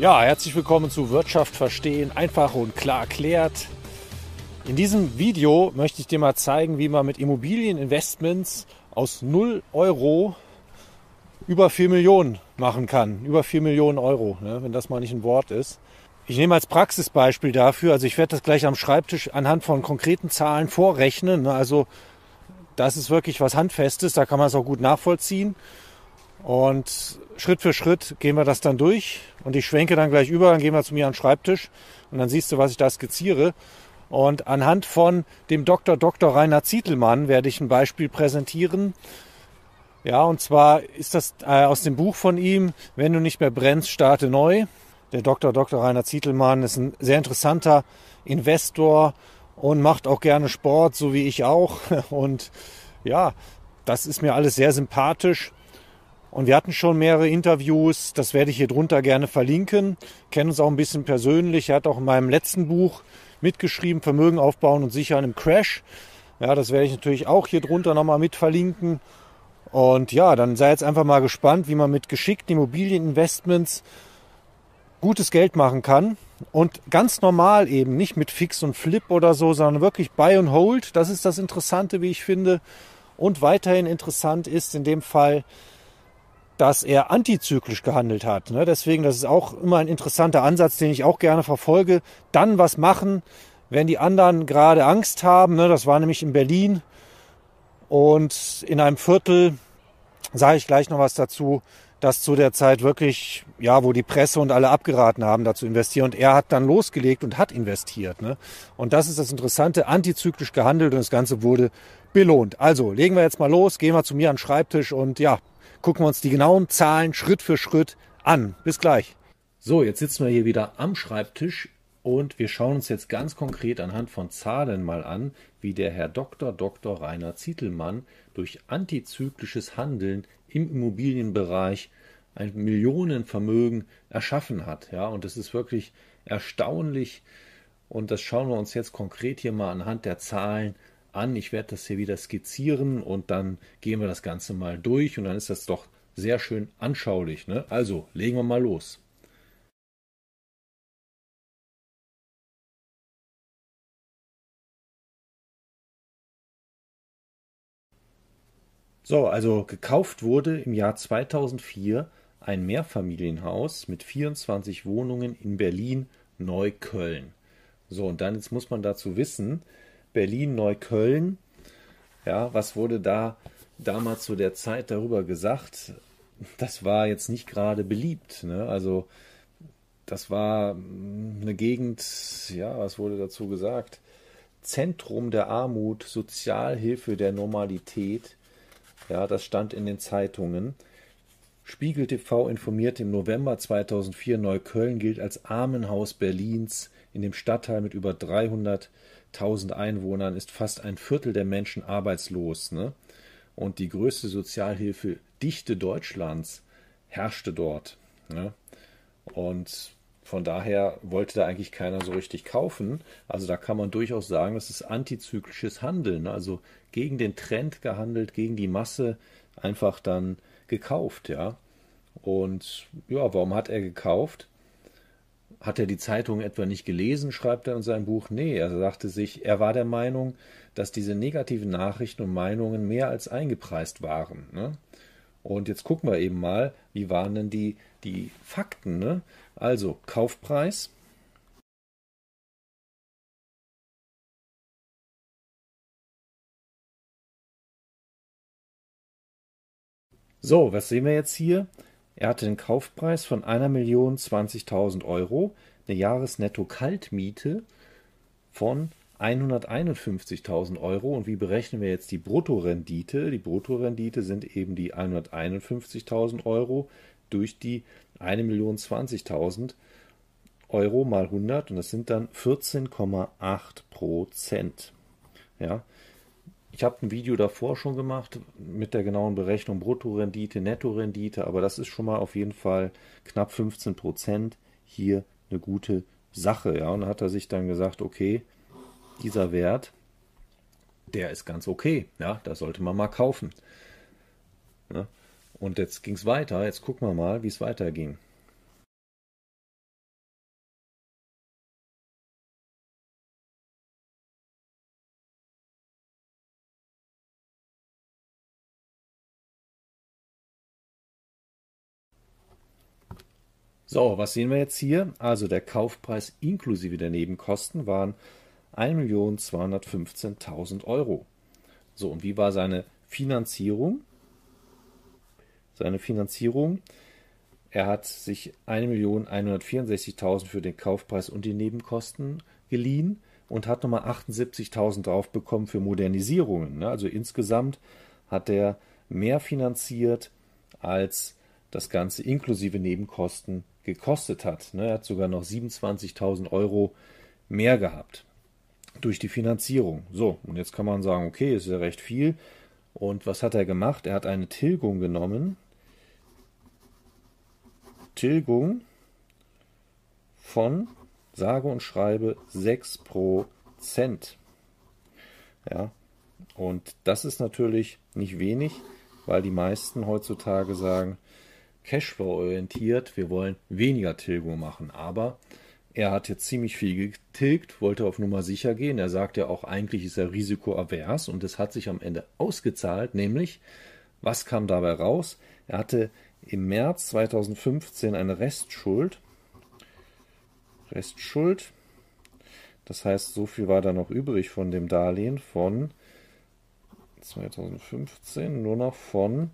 Ja, herzlich willkommen zu Wirtschaft verstehen, einfach und klar erklärt. In diesem Video möchte ich dir mal zeigen, wie man mit Immobilieninvestments aus 0 Euro über 4 Millionen machen kann. Über 4 Millionen Euro, ne, wenn das mal nicht ein Wort ist. Ich nehme als Praxisbeispiel dafür, also ich werde das gleich am Schreibtisch anhand von konkreten Zahlen vorrechnen. Ne, also das ist wirklich was Handfestes, da kann man es auch gut nachvollziehen. Und Schritt für Schritt gehen wir das dann durch und ich schwenke dann gleich über, dann gehen wir zu mir an den Schreibtisch und dann siehst du, was ich da skizziere. Und anhand von dem Dr. Dr. Rainer Zietelmann werde ich ein Beispiel präsentieren. Ja, und zwar ist das äh, aus dem Buch von ihm, Wenn du nicht mehr brennst, starte neu. Der Dr. Dr. Rainer Zietelmann ist ein sehr interessanter Investor und macht auch gerne Sport, so wie ich auch. Und ja, das ist mir alles sehr sympathisch. Und wir hatten schon mehrere Interviews, das werde ich hier drunter gerne verlinken. Kennen uns auch ein bisschen persönlich. Er hat auch in meinem letzten Buch mitgeschrieben, Vermögen aufbauen und sichern im Crash. Ja, das werde ich natürlich auch hier drunter nochmal mit verlinken. Und ja, dann sei jetzt einfach mal gespannt, wie man mit geschickten Immobilieninvestments gutes Geld machen kann. Und ganz normal eben, nicht mit Fix und Flip oder so, sondern wirklich Buy and Hold. Das ist das Interessante, wie ich finde. Und weiterhin interessant ist in dem Fall, dass er antizyklisch gehandelt hat. Ne? Deswegen, das ist auch immer ein interessanter Ansatz, den ich auch gerne verfolge. Dann was machen, wenn die anderen gerade Angst haben. Ne? Das war nämlich in Berlin und in einem Viertel, sage ich gleich noch was dazu, dass zu der Zeit wirklich, ja, wo die Presse und alle abgeraten haben, da zu investieren. Und er hat dann losgelegt und hat investiert. Ne? Und das ist das Interessante, antizyklisch gehandelt und das Ganze wurde belohnt. Also legen wir jetzt mal los, gehen wir zu mir an den Schreibtisch und ja, gucken wir uns die genauen Zahlen Schritt für Schritt an. Bis gleich. So, jetzt sitzen wir hier wieder am Schreibtisch und wir schauen uns jetzt ganz konkret anhand von Zahlen mal an, wie der Herr Dr. Dr. Rainer Zietelmann durch antizyklisches Handeln im Immobilienbereich ein Millionenvermögen erschaffen hat. Ja, und das ist wirklich erstaunlich. Und das schauen wir uns jetzt konkret hier mal anhand der Zahlen an. Ich werde das hier wieder skizzieren und dann gehen wir das Ganze mal durch und dann ist das doch sehr schön anschaulich. Ne? Also legen wir mal los. So, also gekauft wurde im Jahr 2004 ein Mehrfamilienhaus mit 24 Wohnungen in Berlin Neukölln. So, und dann jetzt muss man dazu wissen, Berlin-Neukölln. Ja, was wurde da damals zu der Zeit darüber gesagt? Das war jetzt nicht gerade beliebt. Ne? Also das war eine Gegend, ja, was wurde dazu gesagt? Zentrum der Armut, Sozialhilfe der Normalität. Ja, das stand in den Zeitungen. Spiegel TV informiert im November 2004, Neukölln gilt als Armenhaus Berlins. In dem Stadtteil mit über 300 1000 Einwohnern ist fast ein Viertel der Menschen arbeitslos. Ne? Und die größte Sozialhilfedichte Deutschlands herrschte dort. Ne? Und von daher wollte da eigentlich keiner so richtig kaufen. Also da kann man durchaus sagen, das ist antizyklisches Handeln. Ne? Also gegen den Trend gehandelt, gegen die Masse einfach dann gekauft, ja. Und ja, warum hat er gekauft? Hat er die Zeitung etwa nicht gelesen, schreibt er in seinem Buch? Nee, er sagte sich, er war der Meinung, dass diese negativen Nachrichten und Meinungen mehr als eingepreist waren. Ne? Und jetzt gucken wir eben mal, wie waren denn die, die Fakten? Ne? Also Kaufpreis. So, was sehen wir jetzt hier? Er hatte den Kaufpreis von 1.020.000 Euro, eine Jahresnetto-Kaltmiete von 151.000 Euro. Und wie berechnen wir jetzt die Bruttorendite? Die Bruttorendite sind eben die 151.000 Euro durch die 1.020.000 Euro mal 100 und das sind dann 14,8 Prozent. Ja, ich habe ein Video davor schon gemacht mit der genauen Berechnung Bruttorendite, Nettorendite, aber das ist schon mal auf jeden Fall knapp 15 Prozent hier eine gute Sache. Ja, und da hat er sich dann gesagt, okay, dieser Wert, der ist ganz okay. Ja, da sollte man mal kaufen. Ja, und jetzt ging es weiter. Jetzt gucken wir mal, wie es weiterging. So, was sehen wir jetzt hier? Also der Kaufpreis inklusive der Nebenkosten waren 1.215.000 Euro. So, und wie war seine Finanzierung? Seine Finanzierung, er hat sich 1.164.000 für den Kaufpreis und die Nebenkosten geliehen und hat nochmal 78.000 drauf bekommen für Modernisierungen. Ne? Also insgesamt hat er mehr finanziert, als das Ganze inklusive Nebenkosten gekostet hat. Ne? Er hat sogar noch 27.000 Euro mehr gehabt durch die Finanzierung. So, und jetzt kann man sagen, okay, ist ja recht viel. Und was hat er gemacht? Er hat eine Tilgung genommen. Tilgung von sage und schreibe 6%. Ja, und das ist natürlich nicht wenig, weil die meisten heutzutage sagen, Cashflow orientiert, wir wollen weniger Tilgung machen. Aber er hat jetzt ziemlich viel getilgt, wollte auf Nummer sicher gehen. Er sagt ja auch, eigentlich ist er risikoavers und es hat sich am Ende ausgezahlt, nämlich, was kam dabei raus? Er hatte im März 2015 eine Restschuld Restschuld. Das heißt, so viel war da noch übrig von dem Darlehen von 2015 nur noch von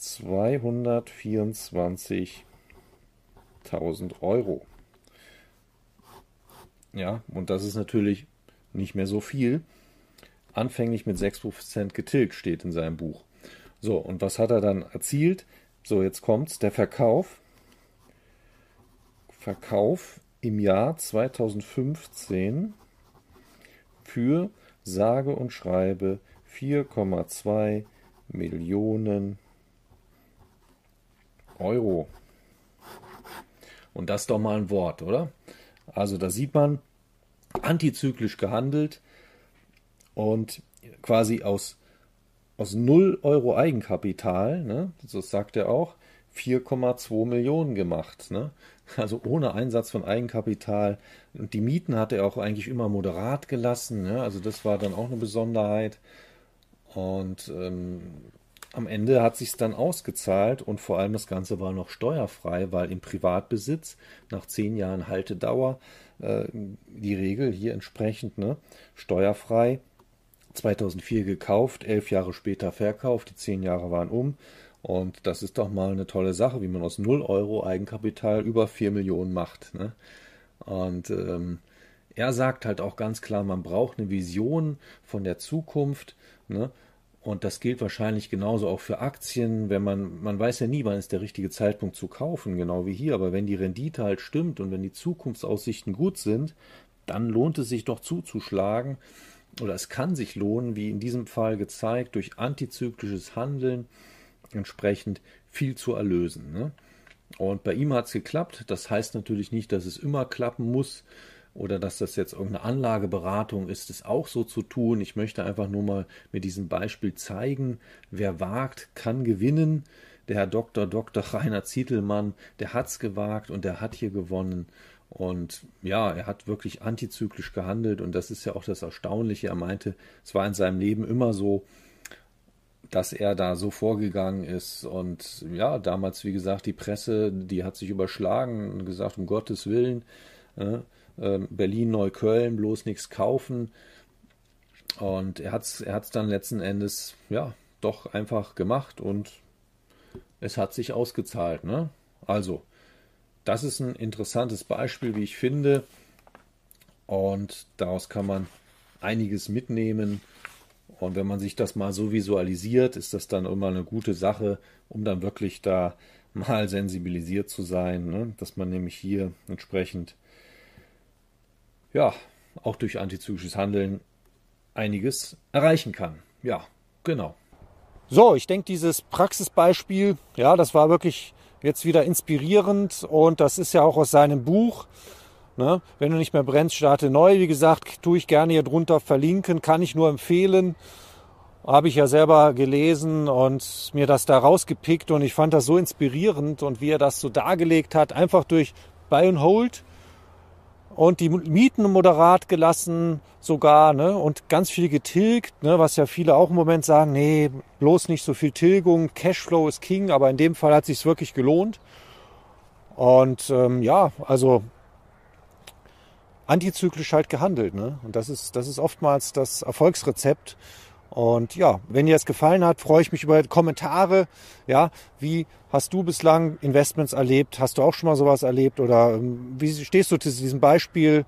224.000 Euro. Ja, und das ist natürlich nicht mehr so viel. Anfänglich mit 6% getilgt steht in seinem Buch. So, und was hat er dann erzielt? So, jetzt kommt's, der Verkauf. Verkauf im Jahr 2015 für sage und schreibe 4,2 Millionen Euro. Und das ist doch mal ein Wort, oder? Also da sieht man, antizyklisch gehandelt und quasi aus, aus 0 Euro Eigenkapital, ne, das sagt er auch, 4,2 Millionen gemacht. Ne? Also ohne Einsatz von Eigenkapital. Und die Mieten hat er auch eigentlich immer moderat gelassen. Ne? Also das war dann auch eine Besonderheit. Und ähm, am Ende hat sich dann ausgezahlt und vor allem das Ganze war noch steuerfrei, weil im Privatbesitz nach zehn Jahren Haltedauer äh, die Regel hier entsprechend ne, steuerfrei 2004 gekauft, elf Jahre später verkauft, die zehn Jahre waren um und das ist doch mal eine tolle Sache, wie man aus 0 Euro Eigenkapital über 4 Millionen macht. Ne? Und ähm, er sagt halt auch ganz klar, man braucht eine Vision von der Zukunft. Ne? Und das gilt wahrscheinlich genauso auch für Aktien, wenn man, man weiß ja nie, wann ist der richtige Zeitpunkt zu kaufen, genau wie hier. Aber wenn die Rendite halt stimmt und wenn die Zukunftsaussichten gut sind, dann lohnt es sich doch zuzuschlagen. Oder es kann sich lohnen, wie in diesem Fall gezeigt, durch antizyklisches Handeln entsprechend viel zu erlösen. Ne? Und bei ihm hat es geklappt. Das heißt natürlich nicht, dass es immer klappen muss oder dass das jetzt irgendeine Anlageberatung ist, es auch so zu tun. Ich möchte einfach nur mal mit diesem Beispiel zeigen, wer wagt, kann gewinnen. Der Herr Dr. Dr. Rainer Zietelmann, der hat es gewagt und der hat hier gewonnen. Und ja, er hat wirklich antizyklisch gehandelt und das ist ja auch das Erstaunliche. Er meinte, es war in seinem Leben immer so, dass er da so vorgegangen ist. Und ja, damals, wie gesagt, die Presse, die hat sich überschlagen und gesagt, um Gottes Willen, äh, äh, Berlin, Neukölln, bloß nichts kaufen. Und er hat es er hat's dann letzten Endes, ja, doch einfach gemacht und es hat sich ausgezahlt. Ne? Also, das ist ein interessantes Beispiel, wie ich finde. Und daraus kann man einiges mitnehmen. Und wenn man sich das mal so visualisiert, ist das dann immer eine gute Sache, um dann wirklich da mal sensibilisiert zu sein, ne? dass man nämlich hier entsprechend, ja, auch durch antizyklisches Handeln einiges erreichen kann. Ja, genau. So, ich denke, dieses Praxisbeispiel, ja, das war wirklich jetzt wieder inspirierend und das ist ja auch aus seinem Buch. Ne? Wenn du nicht mehr brennst, starte neu. Wie gesagt, tue ich gerne hier drunter verlinken, kann ich nur empfehlen. Habe ich ja selber gelesen und mir das da rausgepickt und ich fand das so inspirierend und wie er das so dargelegt hat, einfach durch Buy and Hold und die Mieten moderat gelassen sogar ne? und ganz viel getilgt, ne? was ja viele auch im Moment sagen, nee, bloß nicht so viel Tilgung, Cashflow ist King, aber in dem Fall hat sich wirklich gelohnt. Und ähm, ja, also antizyklisch halt gehandelt. Ne? Und das ist, das ist oftmals das Erfolgsrezept. Und ja, wenn dir es gefallen hat, freue ich mich über Kommentare. Ja, wie hast du bislang Investments erlebt? Hast du auch schon mal sowas erlebt? Oder ähm, wie stehst du zu diesem Beispiel?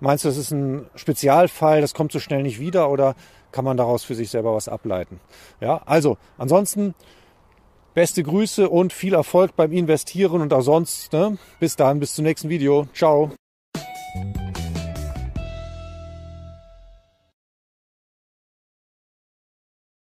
Meinst du, das ist ein Spezialfall, das kommt so schnell nicht wieder oder kann man daraus für sich selber was ableiten? Ja, also ansonsten beste Grüße und viel Erfolg beim Investieren und auch sonst. Ne? Bis dann, bis zum nächsten Video. Ciao.